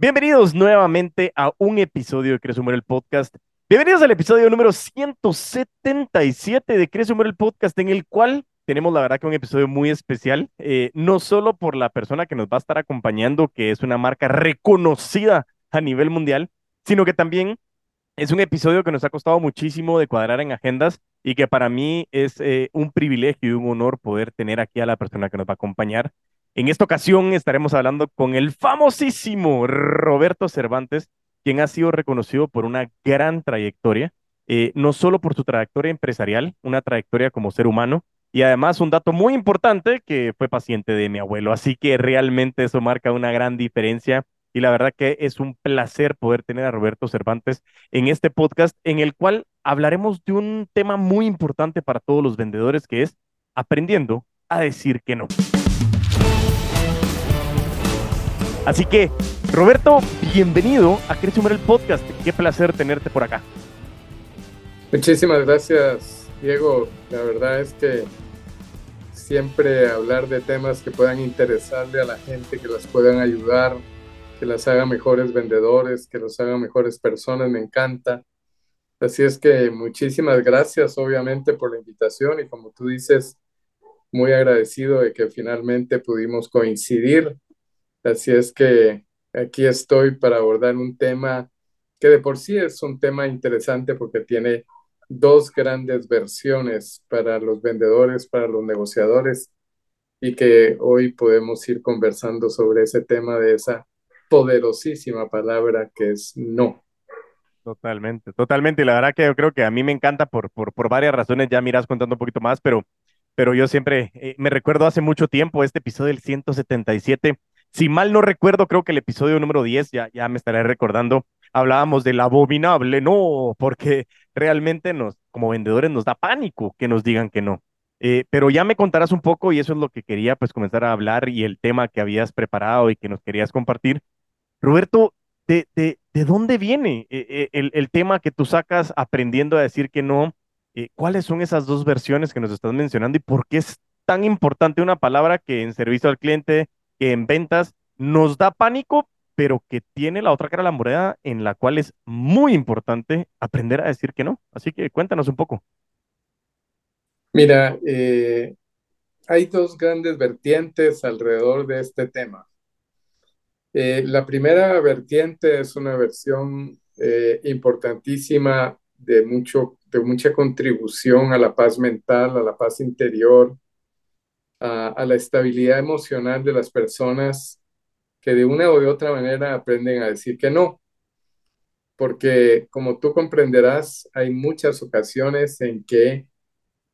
Bienvenidos nuevamente a un episodio de Crece Humor el Podcast. Bienvenidos al episodio número 177 de Crece Humor el Podcast, en el cual tenemos la verdad que un episodio muy especial, eh, no solo por la persona que nos va a estar acompañando, que es una marca reconocida a nivel mundial, sino que también es un episodio que nos ha costado muchísimo de cuadrar en agendas y que para mí es eh, un privilegio y un honor poder tener aquí a la persona que nos va a acompañar. En esta ocasión estaremos hablando con el famosísimo Roberto Cervantes, quien ha sido reconocido por una gran trayectoria, eh, no solo por su trayectoria empresarial, una trayectoria como ser humano, y además un dato muy importante que fue paciente de mi abuelo, así que realmente eso marca una gran diferencia y la verdad que es un placer poder tener a Roberto Cervantes en este podcast en el cual hablaremos de un tema muy importante para todos los vendedores que es aprendiendo a decir que no. Así que, Roberto, bienvenido a Crece el Podcast. Qué placer tenerte por acá. Muchísimas gracias, Diego. La verdad es que siempre hablar de temas que puedan interesarle a la gente, que las puedan ayudar, que las haga mejores vendedores, que los haga mejores personas, me encanta. Así es que muchísimas gracias, obviamente, por la invitación y como tú dices, muy agradecido de que finalmente pudimos coincidir Así es que aquí estoy para abordar un tema que de por sí es un tema interesante porque tiene dos grandes versiones para los vendedores, para los negociadores, y que hoy podemos ir conversando sobre ese tema de esa poderosísima palabra que es no. Totalmente, totalmente. Y la verdad que yo creo que a mí me encanta por, por, por varias razones, ya miras contando un poquito más, pero, pero yo siempre eh, me recuerdo hace mucho tiempo este episodio del 177 si mal no recuerdo, creo que el episodio número 10, ya, ya me estaré recordando, hablábamos del abominable, no, porque realmente nos, como vendedores, nos da pánico que nos digan que no. Eh, pero ya me contarás un poco y eso es lo que quería pues comenzar a hablar y el tema que habías preparado y que nos querías compartir. Roberto, ¿de, de, de dónde viene eh, eh, el, el, tema que tú sacas aprendiendo a decir que no? ¿Cuáles son esas dos versiones que nos estás mencionando y por qué es tan importante una palabra que en servicio al cliente que en ventas nos da pánico, pero que tiene la otra cara de la moneda en la cual es muy importante aprender a decir que no. Así que cuéntanos un poco. Mira, eh, hay dos grandes vertientes alrededor de este tema. Eh, la primera vertiente es una versión eh, importantísima de, mucho, de mucha contribución a la paz mental, a la paz interior, a, la estabilidad emocional de las personas que de una o de otra manera aprenden a decir que no. Porque como tú comprenderás, hay muchas ocasiones en que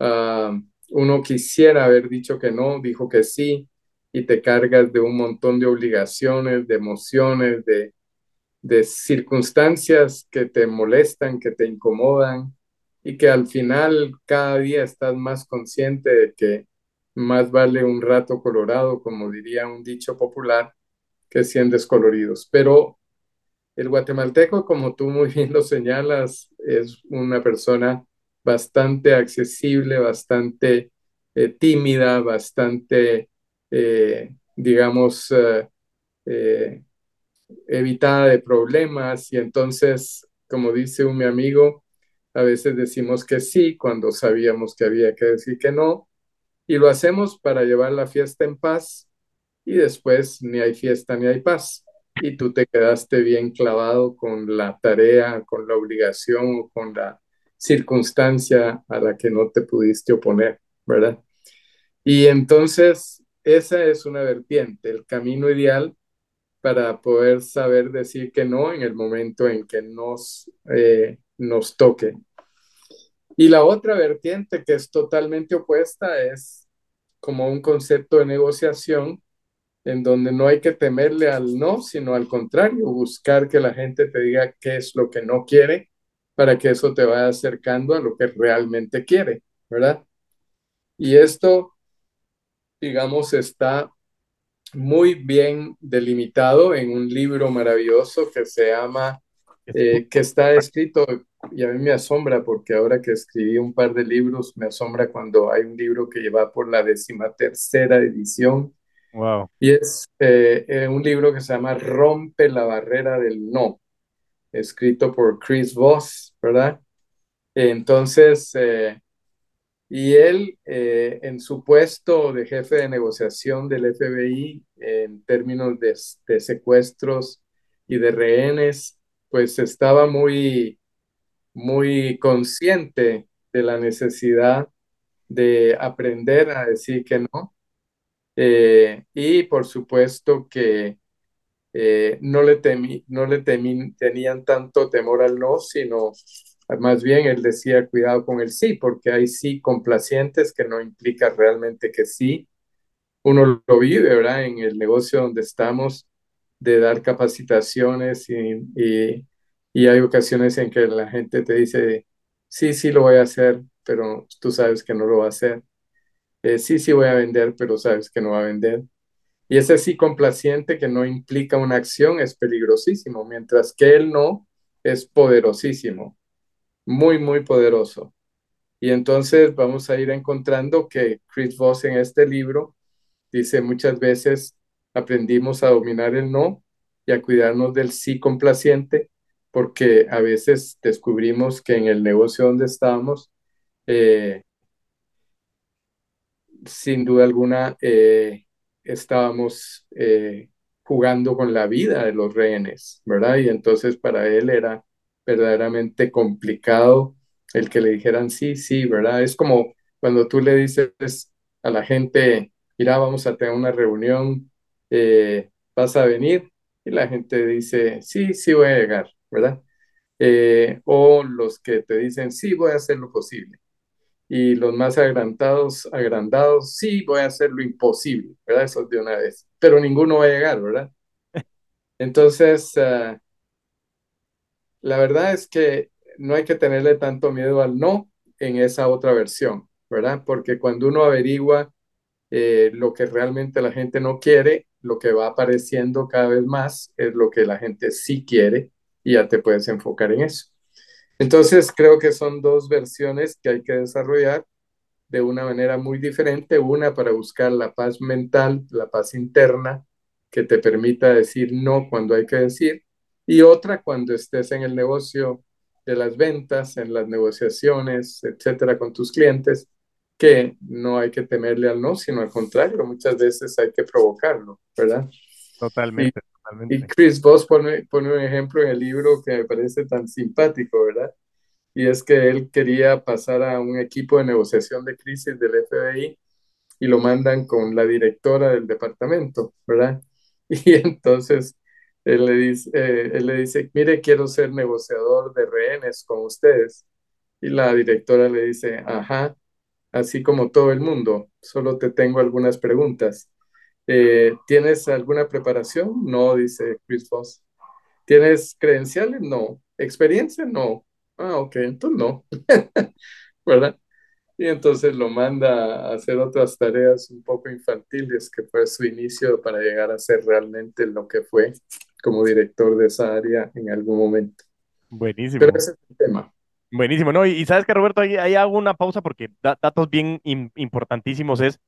ah, uno quisiera haber dicho que no, dijo que sí, y te cargas de un montón de obligaciones, de emociones, de, de circunstancias que te molestan, que te incomodan, y que al final cada día estás más consciente de que más vale un rato colorado, como diría un dicho popular, que 100 descoloridos. Pero el guatemalteco, como tú muy bien lo señalas, es una persona bastante accesible, bastante eh, tímida, bastante, eh, digamos, eh, evitada de problemas. Y entonces, como dice un mi amigo, a veces decimos que sí cuando sabíamos que había que decir que no y lo hacemos para llevar la fiesta en paz y después ni hay fiesta ni hay paz. Y tú te quedaste bien clavado con la tarea, con la obligación o con la circunstancia a la que no te pudiste oponer, ¿verdad? Y entonces esa es una vertiente, el camino ideal para poder saber decir que no en el momento en que nos, eh, nos toque. Y la otra vertiente que es totalmente opuesta es como un concepto de negociación en donde no hay que temerle al no, sino al contrario, buscar que la gente te diga qué es lo que no quiere para que eso te vaya acercando a lo que realmente quiere, ¿verdad? Y esto, digamos, está muy bien delimitado en un libro maravilloso que se llama, eh, que está escrito y a mí me asombra porque ahora que escribí un par de libros, me asombra cuando hay un libro que lleva por la decimatercera edición Wow. Y es eh, eh, un libro que se llama Rompe la barrera del no, escrito por Chris Voss, ¿verdad? Entonces, eh, y él eh, en su puesto de jefe de negociación del FBI en términos de, de secuestros y de rehenes, pues estaba muy, muy consciente de la necesidad de aprender a decir que no. Eh, y por supuesto que eh, no le, temí, no le tenían tanto temor al no, sino más bien él decía cuidado con el sí, porque hay sí complacientes que no implica realmente que sí. Uno lo vive, ¿verdad? En el negocio donde estamos, de dar capacitaciones y, y, hay ocasiones en que la gente te dice, sí, sí lo voy a hacer, pero tú sabes que no lo va a hacer. Eh, sí, sí voy a vender, pero sabes que no va a vender. Y ese sí complaciente que no implica una acción es peligrosísimo, mientras que el no es poderosísimo, muy, muy poderoso. Y entonces vamos a ir encontrando que Chris Voss en este libro dice muchas veces aprendimos a dominar el no y a cuidarnos del sí complaciente, porque a veces descubrimos que en el negocio donde estábamos, eh, sin duda alguna, eh, estábamos eh, jugando con la vida de los rehenes, ¿verdad? Y entonces para él era verdaderamente complicado el que le dijeran sí, sí, ¿verdad? Es como cuando tú le dices a la gente, mira, vamos a tener una reunión, eh, vas a venir, y la gente dice, sí, sí voy a llegar, ¿verdad? Eh, o los que te dicen, sí, voy a hacer lo posible y los más agrandados, agrandados, sí, voy a hacer lo imposible, ¿verdad? Eso de una vez, pero ninguno va a llegar, ¿verdad? Entonces, uh, la verdad es que no hay que tenerle tanto miedo al no en esa otra versión, ¿verdad? Porque cuando uno averigua eh, lo que realmente la gente no quiere, lo que va apareciendo cada vez más es lo que la gente sí quiere y ya te puedes enfocar en eso. Entonces, creo que son dos versiones que hay que desarrollar de una manera muy diferente. Una para buscar la paz mental, la paz interna, que te permita decir no cuando hay que decir. Y otra cuando estés en el negocio de las ventas, en las negociaciones, etcétera, con tus clientes, que no hay que temerle al no, sino al contrario, muchas veces hay que provocarlo, ¿verdad? Totalmente. Y Chris Voss pone, pone un ejemplo en el libro que me parece tan simpático, ¿verdad? Y es que él quería pasar a un equipo de negociación de crisis del FBI y lo mandan con la directora del departamento, ¿verdad? Y entonces él le dice, eh, él le dice, mire, quiero ser negociador de rehenes con ustedes. Y la directora le dice, ajá, así como todo el mundo, solo te tengo algunas preguntas. Eh, ¿Tienes alguna preparación? No, dice Chris Voss. ¿Tienes credenciales? No. ¿Experiencia? No. Ah, ok, entonces no. ¿Verdad? Y entonces lo manda a hacer otras tareas un poco infantiles, que fue su inicio para llegar a ser realmente lo que fue como director de esa área en algún momento. Buenísimo. Pero ese es el tema. Buenísimo, ¿no? Y, sabes que Roberto, ahí, ahí, hago una pausa porque datos bien importantísimos es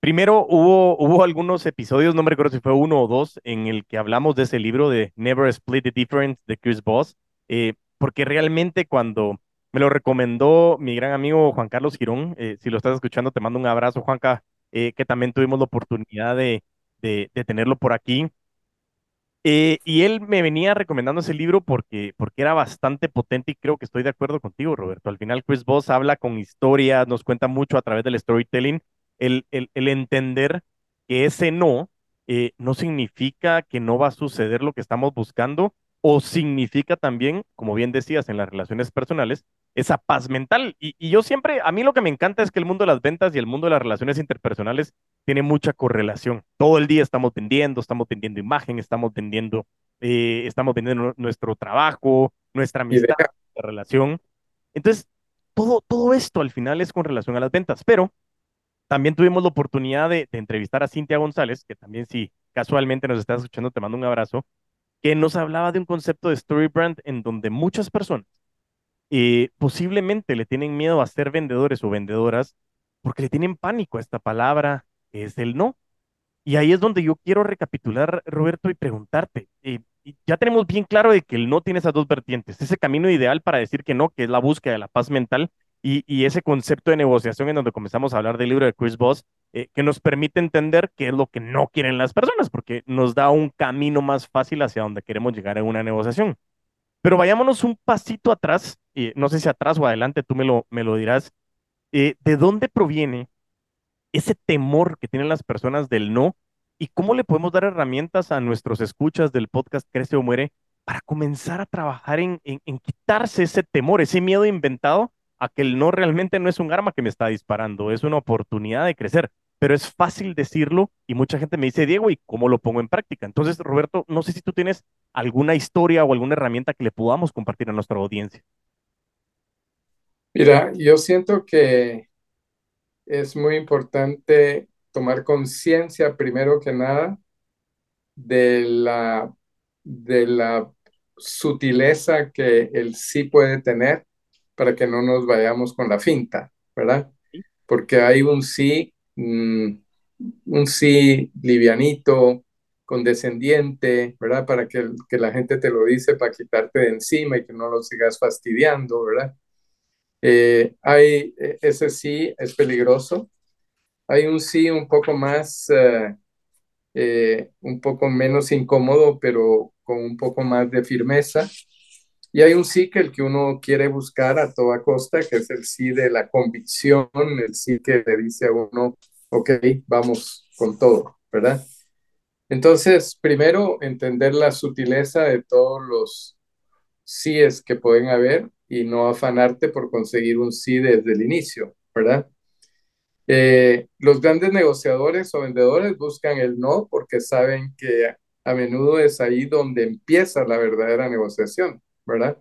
Primero, hubo, hubo algunos episodios, no me recuerdo si fue uno o dos, en el que hablamos de ese libro de Never Split the Difference de Chris Voss, eh, porque realmente cuando me lo recomendó mi gran amigo Juan Carlos Girón, eh, si lo estás escuchando, te mando un abrazo, Juanca, eh, que también tuvimos la oportunidad de, de, tenerlo por aquí. Y él me venía recomendando ese libro porque, porque era bastante potente y creo que estoy de acuerdo contigo, Roberto. Al final, Chris Voss habla con historias, nos cuenta mucho a través del storytelling el, el, entender que ese no eh, no significa que no va a suceder lo que estamos buscando o significa también, como bien decías, en las relaciones personales, esa paz mental. Y, y, yo siempre, a mí lo que me encanta es que el mundo de las ventas y el mundo de las relaciones interpersonales tiene mucha correlación. Todo el día estamos vendiendo, estamos vendiendo imagen, estamos vendiendo, eh, estamos vendiendo nuestro trabajo, nuestra amistad, nuestra relación. Entonces, todo, todo esto al final es con relación a las ventas, pero también tuvimos la oportunidad de, entrevistar a Cintia González, que también si casualmente nos estás escuchando, te mando un abrazo, que nos hablaba de un concepto de story brand en donde muchas personas eh, posiblemente le tienen miedo a ser vendedores o vendedoras porque le tienen pánico a esta palabra, que es el no. Y ahí es donde yo quiero recapitular, Roberto, y preguntarte, eh, ya tenemos bien claro de que el no tiene esas dos vertientes, ese camino ideal para decir que no, que es la búsqueda de la paz mental, y, y ese concepto de negociación en donde comenzamos a hablar del libro de Chris Voss, eh, que nos permite entender qué es lo que no quieren las personas, porque nos da un camino más fácil hacia donde queremos llegar en una negociación. Pero vayámonos un pasito atrás, y no sé si atrás o adelante, tú me lo, me lo dirás, eh, ¿de dónde proviene ese temor que tienen las personas del no y cómo le podemos dar herramientas a nuestros escuchas del podcast Crece o Muere para comenzar a trabajar en, en, quitarse ese temor, ese miedo inventado a que el no realmente no es un arma que me está disparando, es una oportunidad de crecer. Pero es fácil decirlo y mucha gente me dice, Diego, ¿y cómo lo pongo en práctica? Entonces, Roberto, no sé si tú tienes alguna historia o alguna herramienta que le podamos compartir a nuestra audiencia. Mira, yo siento que es muy importante tomar conciencia primero que nada de la, de la sutileza que el sí puede tener para que no nos vayamos con la finta, ¿verdad? Porque hay un sí, mm, un sí livianito, condescendiente, ¿verdad? Para que, que la gente te lo dice para quitarte de encima y que no lo sigas fastidiando, ¿verdad? Eh, hay, e, ese sí es peligroso. Hay un sí un poco más, eh, eh, un poco menos incómodo, pero con un poco más de firmeza. Y hay un sí que el que uno quiere buscar a toda costa, que es el sí de la convicción, el sí que le dice a uno, ok, vamos con todo, ¿verdad? Entonces, primero, entender la sutileza de todos los síes que pueden haber y no afanarte por conseguir un sí desde el inicio, ¿verdad? Eh, los grandes negociadores o vendedores buscan el no porque saben que a menudo es ahí donde empieza la verdadera negociación, ¿verdad?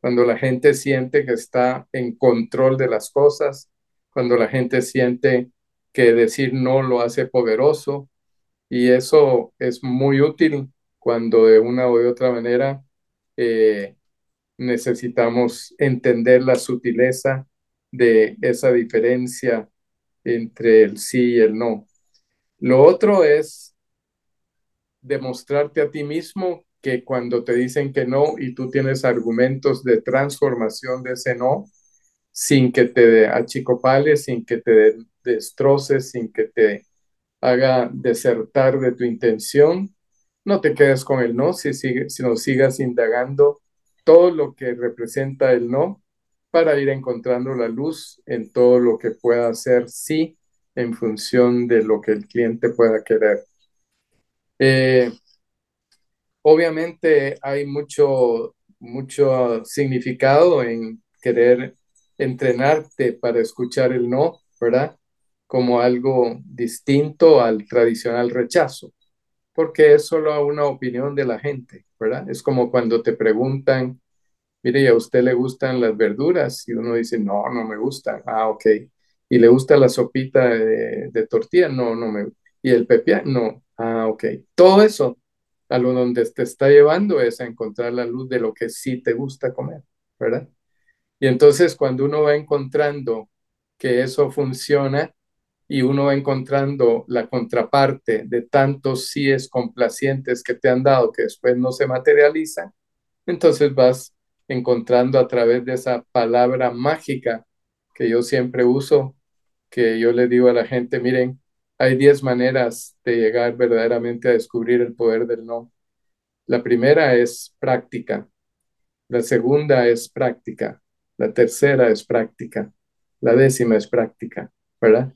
Cuando la gente siente que está en control de las cosas, cuando la gente siente que decir no lo hace poderoso, y eso es muy útil cuando de una u otra manera eh, necesitamos entender la sutileza de esa diferencia entre el sí y el no. Lo otro es demostrarte a ti mismo que cuando te dicen que no y tú tienes argumentos de transformación de ese no, sin que te achicopales, sin que te destroces, sin que te haga desertar de tu intención, no te quedes con el no, si, sigue, si no sigas indagando todo lo que representa el no para ir encontrando la luz en todo lo que pueda ser sí en función de lo que el cliente pueda querer. Eh, obviamente hay mucho, mucho significado en querer entrenarte para escuchar el no, ¿verdad? Como algo distinto al tradicional rechazo, porque es solo una opinión de la gente, ¿verdad? Es como cuando te preguntan, mire, ¿y a usted le gustan las verduras? Y uno dice, no, no me gustan. Ah, ok. ¿Y le gusta la sopita de, tortilla? No, no me ¿Y el pepián? No. Ah, ok. Todo eso a lo donde te está llevando es a encontrar la luz de lo que sí te gusta comer, ¿verdad? Y entonces cuando uno va encontrando que eso funciona y uno va encontrando la contraparte de tantos síes complacientes que te han dado que después no se materializan, entonces vas encontrando a través de esa palabra mágica que yo siempre uso, que yo le digo a la gente, miren, hay 10 maneras de llegar verdaderamente a descubrir el poder del no. La primera es práctica, la segunda es práctica, la tercera es práctica, la décima es práctica, ¿verdad?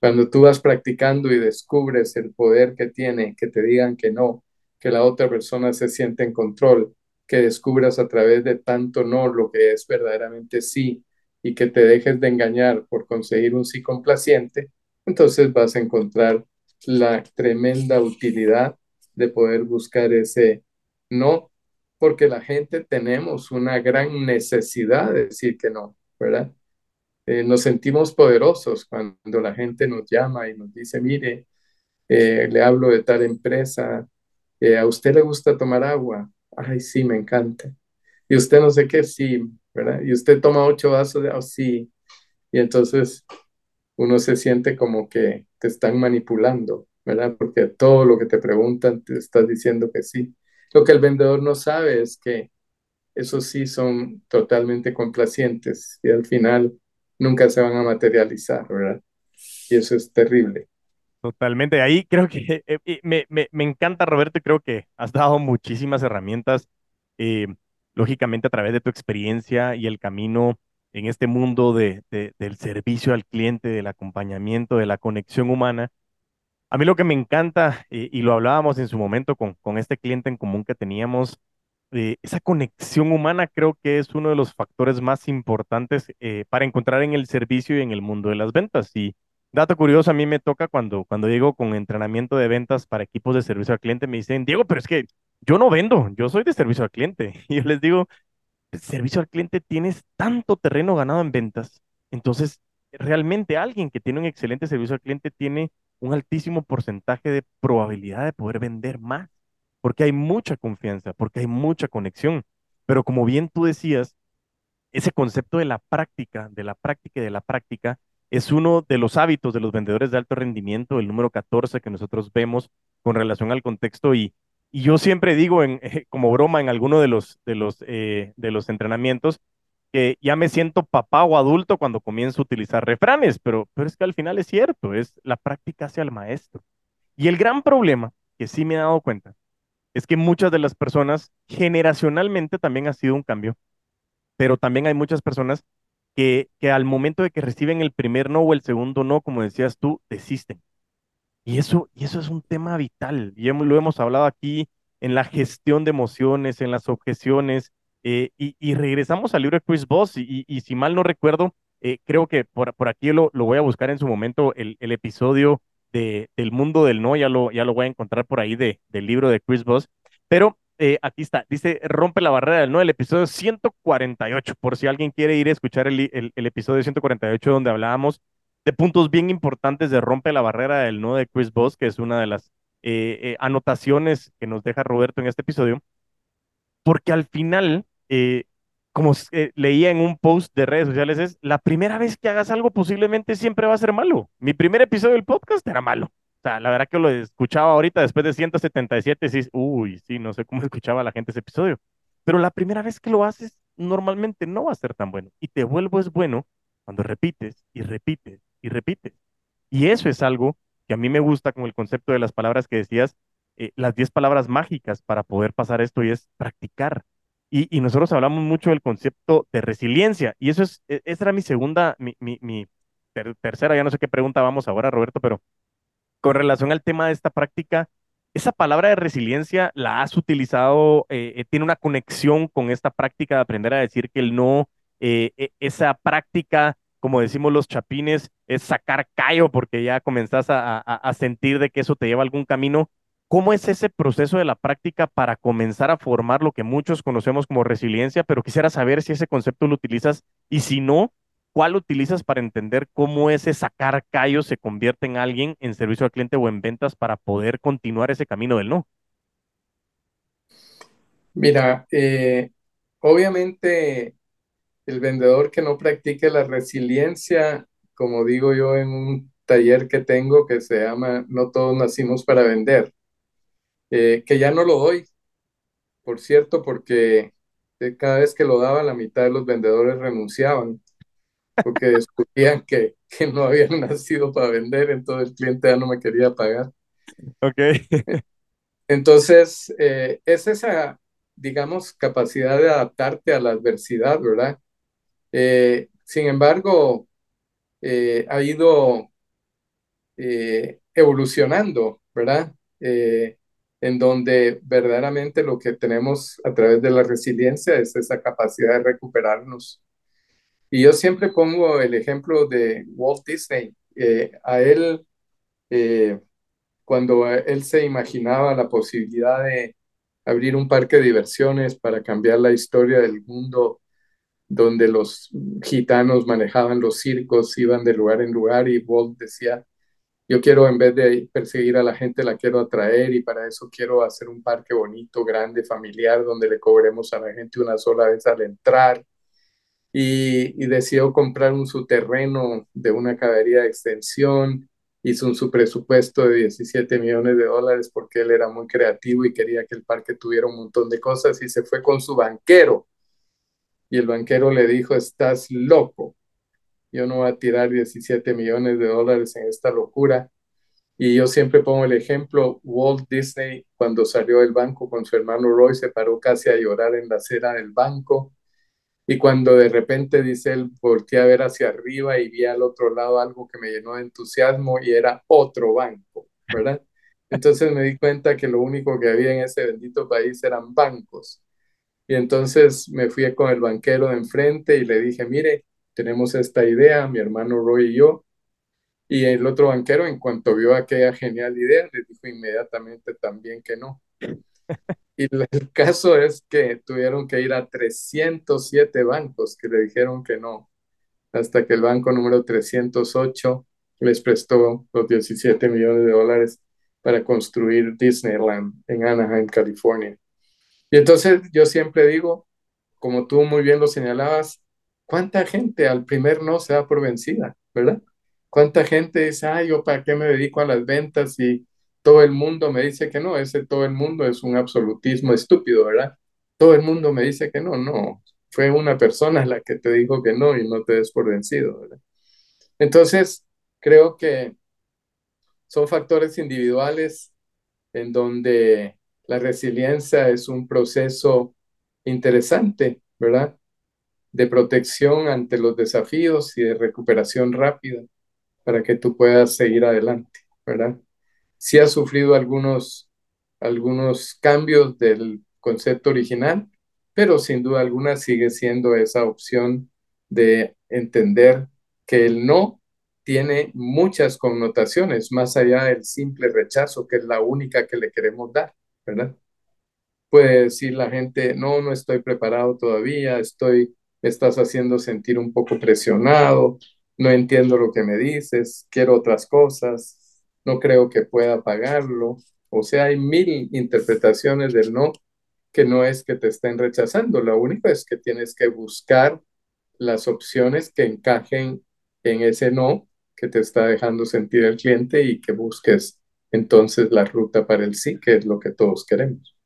Cuando tú vas practicando y descubres el poder que tiene, que te digan que no, que la otra persona se siente en control, que descubras a través de tanto no lo que es verdaderamente sí y que te dejes de engañar por conseguir un sí complaciente, entonces vas a encontrar la tremenda utilidad de poder buscar ese no, porque la gente tenemos una gran necesidad de decir que no, ¿verdad? Eh, nos sentimos poderosos cuando la gente nos llama y nos dice, mire, eh, le hablo de tal empresa, eh, ¿a usted le gusta tomar agua? ay, sí, me encanta. Y usted no sé qué, sí, ¿verdad? Y usted toma ocho vasos de agua, sí. Y entonces uno se siente como que te están manipulando, ¿verdad? Porque todo lo que te preguntan te estás diciendo que sí. Lo que el vendedor no sabe es que esos sí son totalmente complacientes y al final nunca se van a materializar, ¿verdad? Y eso es terrible. Totalmente. Ahí creo que eh, me, me, me, encanta, Roberto, y creo que has dado muchísimas herramientas, eh, lógicamente a través de tu experiencia y el camino en este mundo de, de, del servicio al cliente, del acompañamiento, de la conexión humana. A mí lo que me encanta, y, y lo hablábamos en su momento con, con este cliente en común que teníamos, eh, esa conexión humana creo que es uno de los factores más importantes eh, para encontrar en el servicio y en el mundo de las ventas. Y dato curioso, a mí me toca cuando, cuando llego con entrenamiento de ventas para equipos de servicio al cliente, me dicen, Diego, pero es que yo no vendo, yo soy de servicio al cliente. Y yo les digo, servicio al cliente tienes tanto terreno ganado en ventas. Entonces, realmente alguien que tiene un excelente servicio al cliente tiene un altísimo porcentaje de probabilidad de poder vender más porque hay mucha confianza, porque hay mucha conexión. Pero como bien tú decías, ese concepto de la práctica, de la práctica y de la práctica, es uno de los hábitos de los vendedores de alto rendimiento, el número 14 que nosotros vemos con relación al contexto. Y, y yo siempre digo, como broma, en alguno de los, de, los, eh, de los entrenamientos, que ya me siento papá o adulto cuando comienzo a utilizar refranes, pero, pero es que al final es cierto, es la práctica hacia el maestro. Y el gran problema, que sí me he dado cuenta, es que muchas de las personas, generacionalmente también ha sido un cambio, pero también hay muchas personas que, que al momento de que reciben el primer no o el segundo no, como decías tú, desisten. Y eso, y eso es un tema vital, y lo hemos hablado aquí en la gestión de emociones, en las objeciones, eh, y, regresamos al libro de Chris Voss, y, si mal no recuerdo, eh, creo que por, por aquí lo, lo, voy a buscar en su momento, el, el episodio del mundo del no, ya lo, ya lo voy a encontrar por ahí de, del libro de Chris Voss, pero eh, aquí está, dice Rompe la barrera del no, el episodio 148, por si alguien quiere ir a escuchar el, el, episodio 148 donde hablábamos de puntos bien importantes de Rompe la barrera del no de Chris Voss, que es una de las eh, eh, anotaciones que nos deja Roberto en este episodio, porque al final como eh, leía en un post de redes sociales, es la primera vez que hagas algo posiblemente siempre va a ser malo. Mi primer episodio del podcast era malo. O sea, la verdad que lo escuchaba ahorita después de 177, sí, uy, sí, no sé cómo escuchaba la gente ese episodio. Pero la primera vez que lo haces, normalmente no va a ser tan bueno. Y te vuelves bueno cuando repites y repites y repites. Y eso es algo que a mí me gusta con el concepto de las palabras que decías, eh, las 10 palabras mágicas para poder pasar esto y es practicar y, nosotros hablamos mucho del concepto de resiliencia. Y eso es, e, esa era mi segunda, mi, mi, tercera, ya no sé qué pregunta vamos ahora, Roberto, pero con relación al tema de esta práctica, esa palabra de resiliencia la has utilizado, eh, eh, tiene una conexión con esta práctica de aprender a decir que el no, e, esa práctica, como decimos los chapines, es sacar callo porque ya comenzás a, sentir de que eso te lleva algún camino. ¿Cómo es ese proceso de la práctica para comenzar a formar lo que muchos conocemos como resiliencia? Pero quisiera saber si ese concepto lo utilizas y si no, ¿cuál utilizas para entender cómo ese sacar callos se convierte en alguien en servicio al cliente o en ventas para poder continuar ese camino del no? Mira, eh, obviamente el vendedor que no practique la resiliencia, como digo yo en un taller que tengo que se llama No todos nacimos para vender eh, que ya no lo doy, por cierto, porque eh, cada vez que lo daba, la mitad de los vendedores renunciaban, porque descubrían que, que no habían nacido para vender, entonces el cliente ya no me quería pagar. Ok. Entonces, eh, es esa, digamos, capacidad de adaptarte a la adversidad, ¿verdad? Sin embargo, ha ido evolucionando, ¿verdad? en donde verdaderamente lo que tenemos a través de la resiliencia es esa capacidad de recuperarnos. Y yo siempre pongo el ejemplo de Walt Disney. Eh, a él, eh, cuando él se imaginaba la posibilidad de abrir un parque de diversiones para cambiar la historia del mundo, donde los gitanos manejaban los circos, iban de lugar en lugar y Walt decía, yo quiero, en vez de perseguir a la gente, la quiero atraer y para eso quiero hacer un parque bonito, grande, familiar, donde le cobremos a la gente una sola vez al entrar. Y, decidió comprar un su terreno de una caballería de extensión hizo un su presupuesto de 17 millones de dólares porque él era muy creativo y quería que el parque tuviera un montón de cosas y se fue con su banquero. Y el banquero le dijo, estás loco, yo no voy a tirar 17 millones de dólares en esta locura. Y yo siempre pongo el ejemplo, Walt Disney cuando salió del banco con su hermano Roy se paró casi a llorar en la acera del banco y cuando de repente dice él, volteé a ver hacia arriba y vi al otro lado algo que me llenó de entusiasmo y era otro banco, ¿verdad? Entonces me di cuenta que lo único que había en ese bendito país eran bancos. Y entonces me fui con el banquero de enfrente y le dije, mire, tenemos esta idea, mi hermano Roy y yo. Y el otro banquero, en cuanto vio aquella genial idea, le dijo inmediatamente también que no. Y el caso es que tuvieron que ir a 307 bancos que le dijeron que no, hasta que el banco número 308 les prestó los 17 millones de dólares para construir Disneyland en Anaheim, California. Y entonces yo siempre digo, como tú muy bien lo señalabas, ¿cuánta gente al primer no se da por vencida, verdad? ¿Cuánta gente dice, ay, yo para qué me dedico a las ventas y todo el mundo me dice que no, ese todo el mundo es un absolutismo estúpido, ¿verdad? Todo el mundo me dice que no, no, fue una persona la que te dijo que no y no te des por vencido, ¿verdad? Entonces, creo que son factores individuales en donde la resiliencia es un proceso interesante, ¿verdad? De protección ante los desafíos y de recuperación rápida para que tú puedas seguir adelante, ¿verdad? sí ha sufrido algunos, algunos cambios del concepto original, pero sin duda alguna sigue siendo esa opción de entender que el no tiene muchas connotaciones más allá del simple rechazo, que es la única que le queremos dar, ¿verdad? Puede decir la gente, no, no estoy preparado todavía, estoy, me estás haciendo sentir un poco presionado, no entiendo lo que me dices, quiero otras cosas, no creo que pueda pagarlo. O sea, hay mil interpretaciones del no que no es que te estén rechazando, lo único es que tienes que buscar las opciones que encajen en ese no que te está dejando sentir el cliente y que busques entonces la ruta para el sí, que es lo que todos queremos.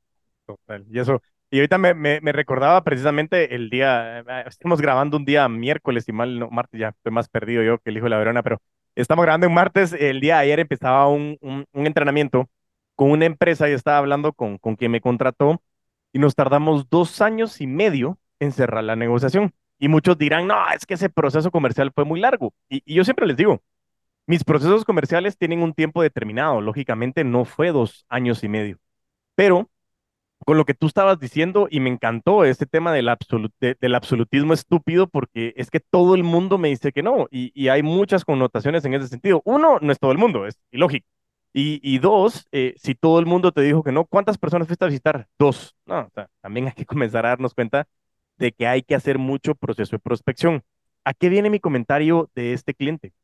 Total. Y eso, y ahorita me, me, me, recordaba precisamente el día, eh, estamos grabando un día miércoles y mal, no, martes ya estoy más perdido yo que el hijo de la Verona, pero Estamos grabando en martes. El día de ayer empezaba un, un, entrenamiento con una empresa y estaba hablando con, con quien me contrató y nos tardamos dos años y medio en cerrar la negociación. Y muchos dirán, no, es que ese proceso comercial fue muy largo. Y, y yo siempre les digo, mis procesos comerciales tienen un tiempo determinado. Lógicamente no fue dos años y medio. Pero con lo que tú estabas diciendo y me encantó este tema del, absolutismo estúpido porque es que todo el mundo me dice que no y, hay muchas connotaciones en ese sentido. Uno, no es todo el mundo, es ilógico. Y, y dos, eh, si todo el mundo te dijo que no, ¿cuántas personas fuiste a visitar? Dos. No, o sea, también hay que comenzar a darnos cuenta de que hay que hacer mucho proceso de prospección. ¿A qué viene mi comentario de este cliente?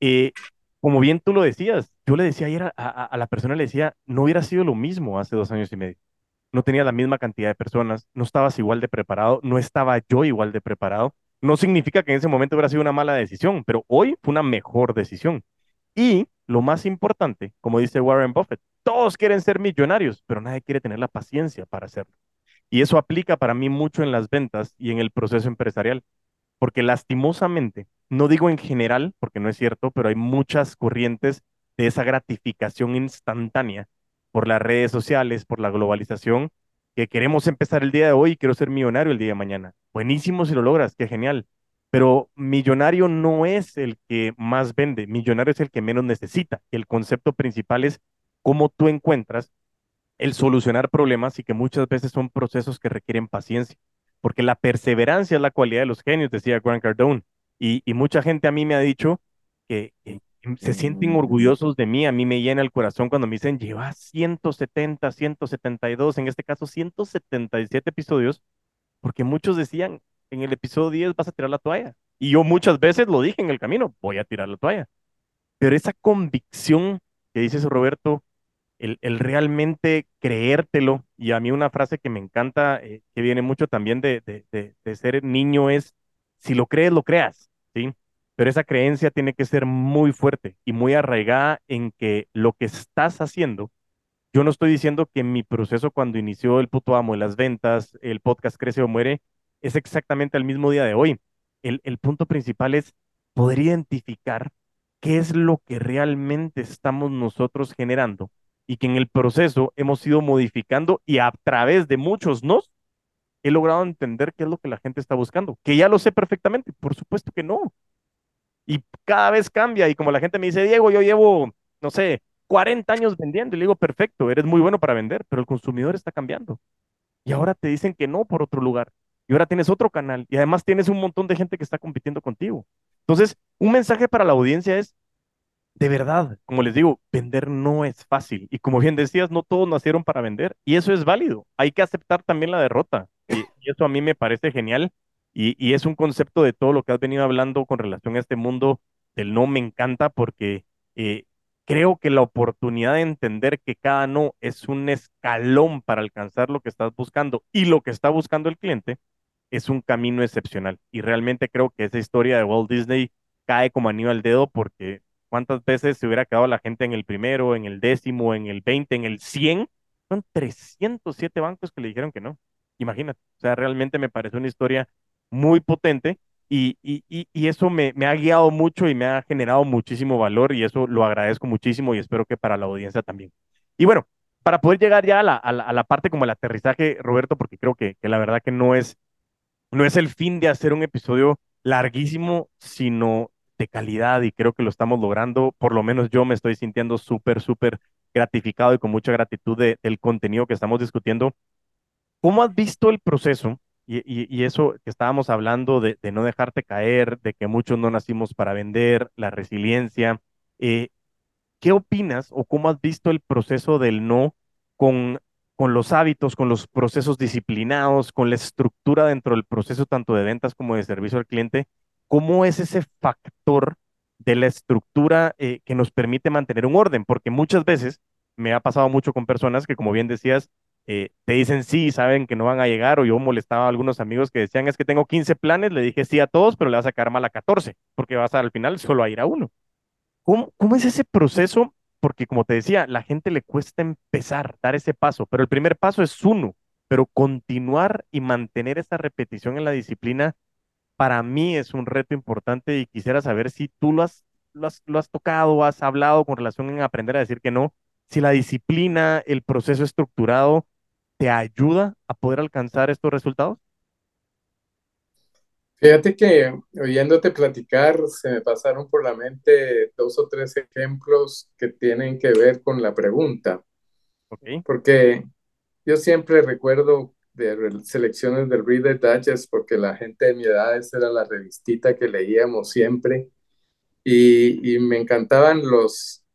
Eh, como bien tú lo decías, yo le decía ayer a, a la persona, le decía, no hubiera sido lo mismo hace dos años y medio no tenía la misma cantidad de personas, no estabas igual de preparado, no estaba yo igual de preparado. No significa que en ese momento hubiera sido una mala decisión, pero hoy fue una mejor decisión. Y lo más importante, como dice Warren Buffett, todos quieren ser millonarios, pero nadie quiere tener la paciencia para hacerlo. Y eso aplica para mí mucho en las ventas y en el proceso empresarial, porque lastimosamente, no digo en general, porque no es cierto, pero hay muchas corrientes de esa gratificación instantánea por las redes sociales, por la globalización, que queremos empezar el día de hoy y quiero ser millonario el día de mañana. Buenísimo si lo logras, qué genial. Pero millonario no es el que más vende, millonario es el que menos necesita. El concepto principal es cómo tú encuentras el solucionar problemas y que muchas veces son procesos que requieren paciencia, porque la perseverancia es la cualidad de los genios, decía Grant Cardone. Y, y mucha gente a mí me ha dicho que, que, se sienten orgullosos de mí, a mí me llena el corazón cuando me dicen, lleva 170, 172, en este caso 177 episodios, porque muchos decían, en el episodio 10 vas a tirar la toalla. Y yo muchas veces lo dije en el camino, voy a tirar la toalla. Pero esa convicción que dices, Roberto, el, el realmente creértelo, y a mí una frase que me encanta, eh, que viene mucho también de, de, de, de ser niño, es, si lo crees, lo creas, ¿sí? pero esa creencia tiene que ser muy fuerte y muy arraigada en que lo que estás haciendo, yo no estoy diciendo que mi proceso cuando inició el puto amo de las ventas, el podcast Crece o Muere, es exactamente el mismo día de hoy. El, el punto principal es poder identificar qué es lo que realmente estamos nosotros generando y que en el proceso hemos ido modificando y a través de muchos nos he logrado entender qué es lo que la gente está buscando. Que ya lo sé perfectamente, por supuesto que no. Y cada vez cambia y como la gente me dice, Diego, yo llevo, no sé, 40 años vendiendo y le digo, perfecto, eres muy bueno para vender, pero el consumidor está cambiando. Y ahora te dicen que no por otro lugar. Y ahora tienes otro canal y además tienes un montón de gente que está compitiendo contigo. Entonces, un mensaje para la audiencia es, de verdad, como les digo, vender no es fácil. Y como bien decías, no todos nacieron para vender. Y eso es válido. Hay que aceptar también la derrota. Y, eso a mí me parece genial. Y, y, es un concepto de todo lo que has venido hablando con relación a este mundo del no me encanta porque eh, creo que la oportunidad de entender que cada no es un escalón para alcanzar lo que estás buscando y lo que está buscando el cliente es un camino excepcional. Y realmente creo que esa historia de Walt Disney cae como anillo al dedo porque cuántas veces se hubiera quedado la gente en el primero, en el décimo, en el veinte, en el cien. Son 307 bancos que le dijeron que no. Imagínate. O sea, realmente me parece una historia muy potente y, y, y, eso me, me, ha guiado mucho y me ha generado muchísimo valor y eso lo agradezco muchísimo y espero que para la audiencia también. Y bueno, para poder llegar ya a la, a la, parte como el aterrizaje, Roberto, porque creo que, que la verdad que no es, no es el fin de hacer un episodio larguísimo, sino de calidad y creo que lo estamos logrando. Por lo menos yo me estoy sintiendo súper, súper gratificado y con mucha gratitud de, del contenido que estamos discutiendo. ¿Cómo has visto el proceso? Y, eso que estábamos hablando de, no dejarte caer, de que muchos no nacimos para vender, la resiliencia. Eh, ¿Qué opinas o cómo has visto el proceso del no con con los hábitos, con los procesos disciplinados, con la estructura dentro del proceso tanto de ventas como de servicio al cliente, ¿cómo es ese factor de la estructura eh, que nos permite mantener un orden? Porque muchas veces me ha pasado mucho con personas que, como bien decías, eh, te dicen sí, saben que no van a llegar, o yo molestaba a algunos amigos que decían, es que tengo 15 planes, le dije sí a todos, pero le vas a sacar mal a 14, porque vas a, al final solo a ir a uno. ¿Cómo, ¿Cómo es ese proceso porque como te decía, la gente le cuesta empezar, dar ese paso, pero el primer paso es uno, pero continuar y mantener esa repetición en la disciplina, para mí es un reto importante y quisiera saber si tú lo has, lo has, lo has tocado, has hablado con relación en aprender a decir que no, si la disciplina, el proceso estructurado, te ayuda a poder alcanzar estos resultados. Fíjate que oyéndote platicar se me pasaron por la mente dos o tres ejemplos que tienen que ver con la pregunta. Okay. Porque yo siempre recuerdo de selecciones del Reader Digest porque la gente de mi edad esa era la revistita que leíamos siempre y, y me encantaban los,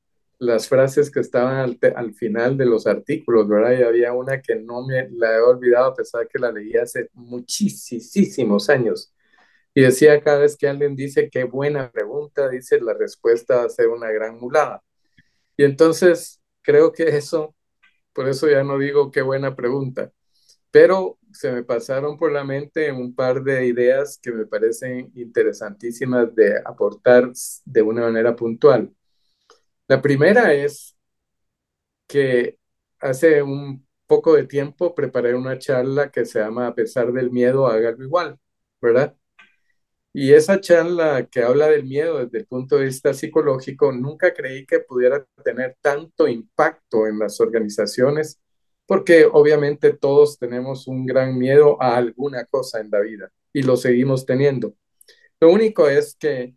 las frases que estaban al, al, final de los artículos, ¿verdad? Y había una que no me la he olvidado a pesar que la leí hace muchísimos años y decía cada vez que alguien dice qué buena pregunta, dice la respuesta va a ser una gran mulada. Y entonces creo que eso, por eso ya no digo qué buena pregunta, pero se me pasaron por la mente un par de ideas que me parecen interesantísimas de aportar de una manera puntual. La primera es que hace un poco de tiempo preparé una charla que se llama A pesar del miedo, hágalo igual, ¿verdad? Y esa charla que habla del miedo desde el punto de vista psicológico, nunca creí que pudiera tener tanto impacto en las organizaciones, porque obviamente todos tenemos un gran miedo a alguna cosa en la vida y lo seguimos teniendo. Lo único es que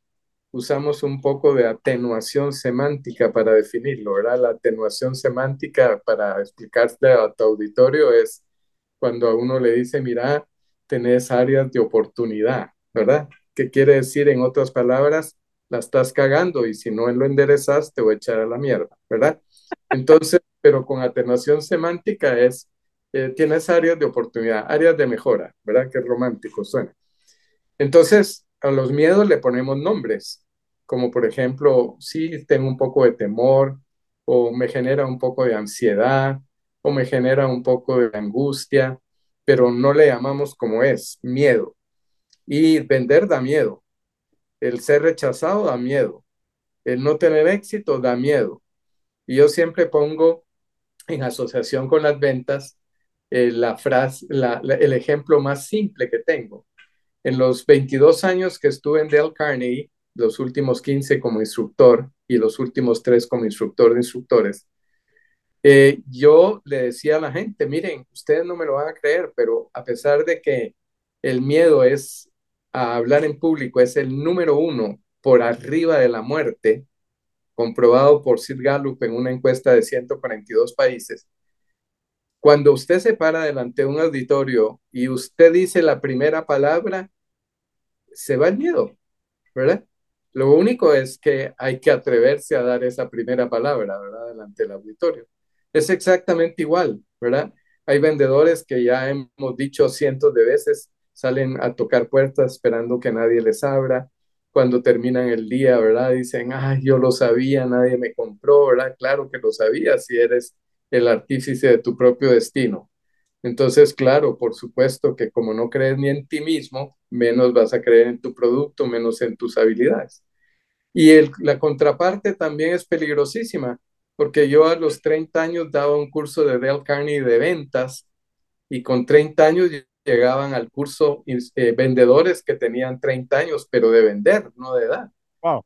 usamos un poco de atenuación semántica para definirlo, ¿verdad? La atenuación semántica, para explicarte a tu auditorio, es cuando a uno le dice, mira, tenés áreas de oportunidad, ¿verdad? ¿Qué quiere decir en otras palabras? La estás cagando y si no lo enderezas te voy a echar a la mierda, ¿verdad? Entonces, pero con atenuación semántica es, eh, tienes áreas de oportunidad, áreas de mejora, ¿verdad? Qué romántico suena. Entonces, a los miedos le ponemos nombres, como por ejemplo, sí, tengo un poco de temor, o me genera un poco de ansiedad, o me genera un poco de angustia, pero no le llamamos como es, miedo. Y vender da miedo. el ser rechazado da miedo, el no tener éxito da miedo. Y yo siempre pongo en asociación con las ventas eh, la frase, el ejemplo más simple que tengo. En los 22 años que estuve en Dale Carnegie, los últimos 15 como instructor y los últimos 3 como instructor de instructores, eh, yo le decía a la gente, miren, ustedes no me lo van a creer, pero a pesar de que el miedo es a hablar en público, es el número uno por arriba de la muerte, comprobado por Sid Gallup en una encuesta de 142 países, cuando usted se para delante de un auditorio y usted dice la primera palabra, se va el miedo, ¿verdad? Lo único es que hay que atreverse a dar esa primera palabra, ¿verdad? Delante del auditorio. Es exactamente igual, ¿verdad? Hay vendedores que ya hemos dicho cientos de veces, salen a tocar puertas esperando que nadie les abra. Cuando terminan el día, ¿verdad? Dicen, ay, yo lo sabía, nadie me compró, ¿verdad? Claro que lo sabía si eres el artífice de tu propio destino. Entonces, claro, por supuesto que como no crees ni en ti mismo, menos vas a creer en tu producto, menos en tus habilidades. Y la contraparte también es peligrosísima porque yo a los 30 años daba un curso de Dale Carnegie de ventas y con 30 años llegaban al curso eh, vendedores que tenían 30 años, pero de vender, no de edad.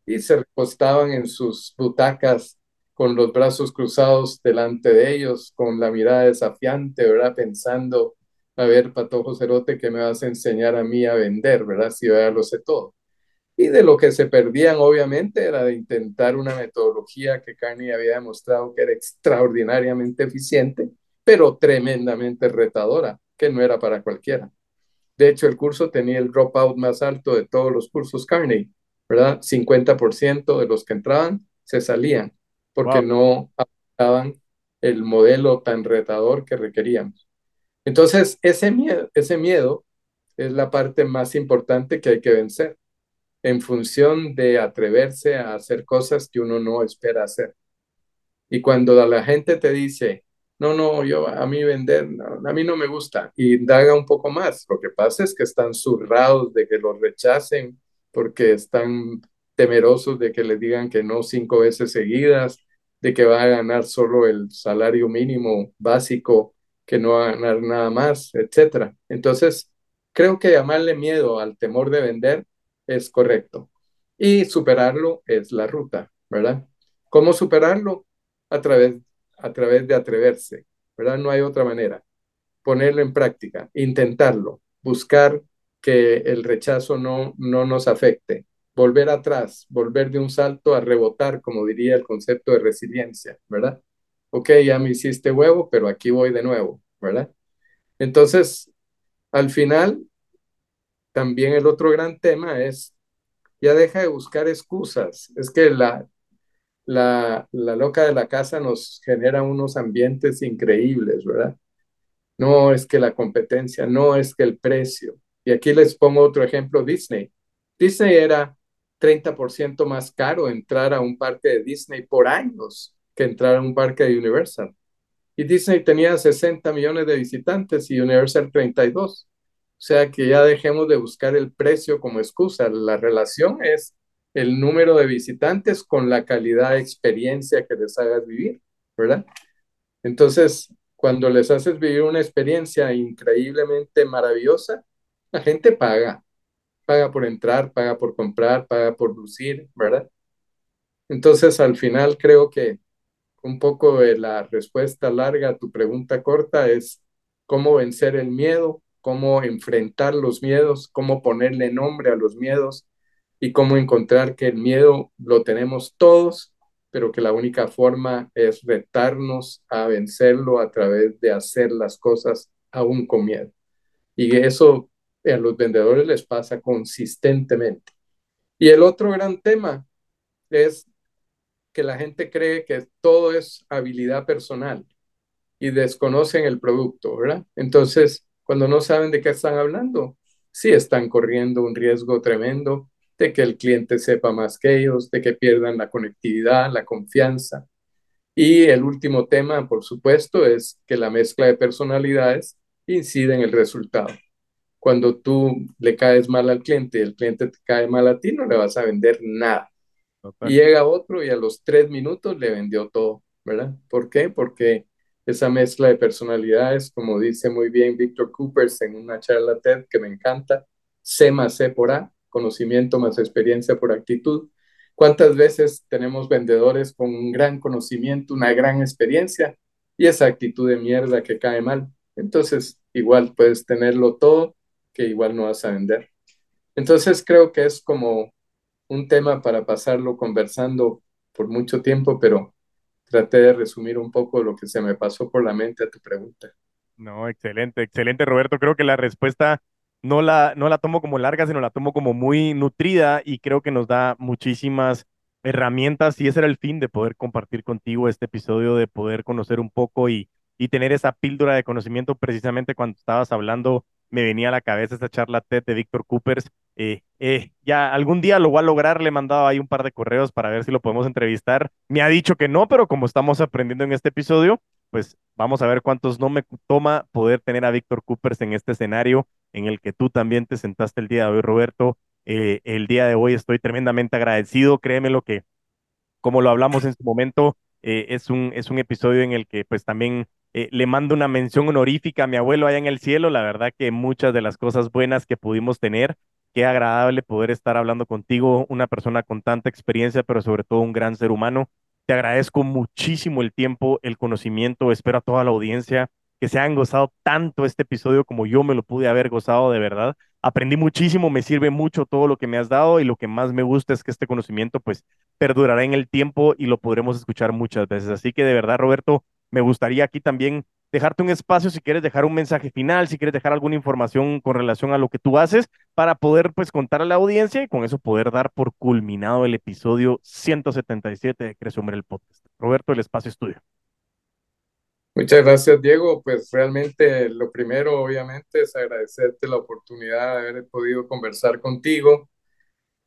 Y se recostaban en sus butacas con los brazos cruzados delante de ellos, con la mirada desafiante, ¿verdad? Pensando, a ver, Patojo Cerote, ¿qué me vas a enseñar a mí a vender, ¿verdad? Si yo ya lo sé todo. Y de lo que se perdían, obviamente, era de intentar una metodología que Carney había demostrado que era extraordinariamente eficiente, pero tremendamente retadora, que no era para cualquiera. De hecho, el curso tenía el dropout más alto de todos los cursos Carney, ¿verdad? 50% de los que entraban se salían porque no adaptaban el modelo tan retador que requeríamos. Entonces, ese miedo, ese miedo es la parte más importante que hay que vencer en función de atreverse a hacer cosas que uno no espera hacer. Y cuando la gente te dice, no, no, yo a mí vender, a mí no me gusta, y indaga un poco más, lo que pasa es que están zurrados de que los rechacen porque están temerosos de que les digan que no cinco veces seguidas, de que va a ganar solo el salario mínimo básico, que no va a ganar nada más, etcétera. Entonces, creo que llamarle miedo al temor de vender es correcto. Y superarlo es la ruta, ¿verdad? ¿Cómo superarlo? A través, a través de atreverse, ¿verdad? No hay otra manera. Ponerlo en práctica, intentarlo, buscar que el rechazo no, no nos afecte, volver atrás, volver de un salto a rebotar, como diría el concepto de resiliencia, ¿verdad? Ok, ya me hiciste huevo, pero aquí voy de nuevo, ¿verdad? Entonces, al final, también el otro gran tema es, ya deja de buscar excusas. Es que la, la, la loca de la casa nos genera unos ambientes increíbles, ¿verdad? No es que la competencia, no es que el precio. Y aquí les pongo otro ejemplo, Disney. Disney era 30% más caro entrar a un parque de Disney por años que entrar a un parque de Universal. Y Disney tenía 60 millones de visitantes y Universal 32. O sea que ya dejemos de buscar el precio como excusa. La relación es el número de visitantes con la calidad de experiencia que les hagas vivir, ¿verdad? Entonces, cuando les haces vivir una experiencia increíblemente maravillosa, la gente paga paga por entrar, paga por comprar, paga por lucir, ¿verdad? Entonces, al final creo que un poco de la respuesta larga a tu pregunta corta es cómo vencer el miedo, cómo enfrentar los miedos, cómo ponerle nombre a los miedos y cómo encontrar que el miedo lo tenemos todos, pero que la única forma es retarnos a vencerlo a través de hacer las cosas aún con miedo. Y eso a los vendedores les pasa consistentemente. Y el otro gran tema es que la gente cree que todo es habilidad personal y desconocen el producto, ¿verdad? Entonces, cuando no saben de qué están hablando, sí están corriendo un riesgo tremendo de que el cliente sepa más que ellos, de que pierdan la conectividad, la confianza. Y el último tema, por supuesto, es que la mezcla de personalidades incide en el resultado cuando tú le caes mal al cliente y el cliente te cae mal a ti, no le vas a vender nada. Y llega otro y a los tres minutos le vendió todo, ¿verdad? ¿Por qué? Porque esa mezcla de personalidades, como dice muy bien Víctor Coopers en una charla TED que me encanta, C más C por A, conocimiento más experiencia por actitud. ¿Cuántas veces tenemos vendedores con un gran conocimiento, una gran experiencia y esa actitud de mierda que cae mal? Entonces, igual puedes tenerlo todo, que igual no vas a vender. Entonces, creo que es como un tema para pasarlo conversando por mucho tiempo, pero traté de resumir un poco lo que se me pasó por la mente a tu pregunta. No, excelente, excelente, Roberto. Creo que la respuesta no la, no la tomo como larga, sino la tomo como muy nutrida y creo que nos da muchísimas herramientas y ese era el fin de poder compartir contigo este episodio, de poder conocer un poco y, y tener esa píldora de conocimiento precisamente cuando estabas hablando me venía a la cabeza esta charla TED de Víctor Coopers. Eh, eh, ya algún día lo voy a lograr, le he mandado ahí un par de correos para ver si lo podemos entrevistar. Me ha dicho que no, pero como estamos aprendiendo en este episodio, pues vamos a ver cuántos no me toma poder tener a Víctor Coopers en este escenario en el que tú también te sentaste el día de hoy, Roberto. Eh, el día de hoy estoy tremendamente agradecido, créeme lo que, como lo hablamos en su momento, es, un, es un episodio en el que pues también eh, le mando una mención honorífica a mi abuelo allá en el cielo. La verdad que muchas de las cosas buenas que pudimos tener, qué agradable poder estar hablando contigo, una persona con tanta experiencia, pero sobre todo un gran ser humano. Te agradezco muchísimo el tiempo, el conocimiento. Espero a toda la audiencia que se hayan gozado tanto este episodio como yo me lo pude haber gozado de verdad. Aprendí muchísimo, me sirve mucho todo lo que me has dado y lo que más me gusta es que este conocimiento pues perdurará en el tiempo y lo podremos escuchar muchas veces. Así que de verdad, Roberto, me gustaría aquí también dejarte un espacio si quieres dejar un mensaje final, si quieres dejar alguna información con relación a lo que tú haces para poder pues contar a la audiencia y con eso poder dar por culminado el episodio 177 de Crece Hombre el Podcast. Roberto, el espacio es tuyo. Muchas gracias, Diego. Pues realmente lo primero, obviamente, es agradecerte la oportunidad de haber podido conversar contigo.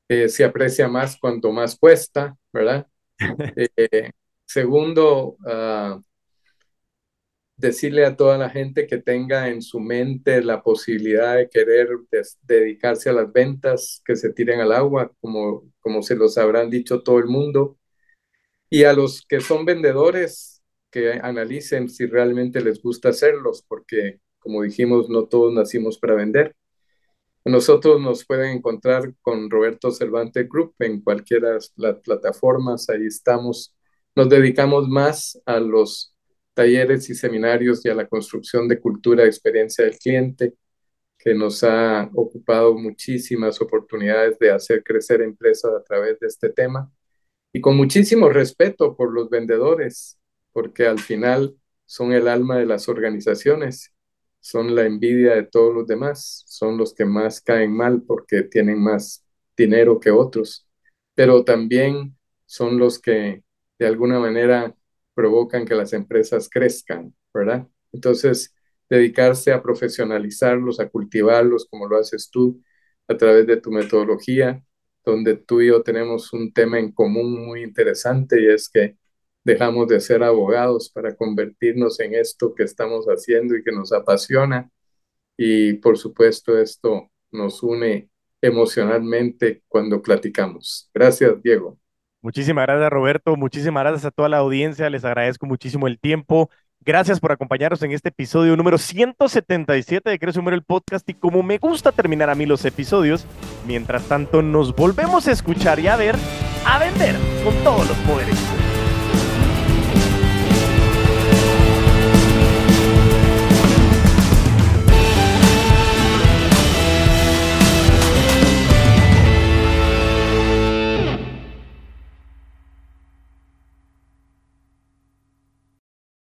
Eh, se aprecia más cuanto más cuesta, ¿verdad? Eh, segundo, uh, decirle a toda la gente que tenga en su mente la posibilidad de querer dedicarse a las ventas, que se tiren al agua, como, como se los habrán dicho todo el mundo. Y a los que son vendedores, que analicen si realmente les gusta hacerlos, porque como dijimos, no todos nacimos para vender. Nosotros nos pueden encontrar con Roberto Cervantes Group en cualquiera de las plataformas, ahí estamos. Nos dedicamos más a los talleres y seminarios y a la construcción de cultura de experiencia del cliente, que nos ha ocupado muchísimas oportunidades de hacer crecer empresas a través de este tema. Y con muchísimo respeto por los vendedores, porque al final son el alma de las organizaciones, son la envidia de todos los demás, son los que más caen mal porque tienen más dinero que otros, pero también son los que de alguna manera provocan que las empresas crezcan, ¿verdad? Entonces, dedicarse a profesionalizarlos, a cultivarlos, como lo haces tú, a través de tu metodología, donde tú y yo tenemos un tema en común muy interesante y es que dejamos de ser abogados para convertirnos en esto que estamos haciendo y que nos apasiona. Y por supuesto, esto nos une emocionalmente cuando platicamos. Gracias, Diego. Muchísimas gracias, Roberto. Muchísimas gracias a toda la audiencia. Les agradezco muchísimo el tiempo. Gracias por acompañarnos en este episodio número 177 de Crece Humero el Podcast. Y como me gusta terminar a mí los episodios, mientras tanto nos volvemos a escuchar y a ver, a vender con todos los poderes.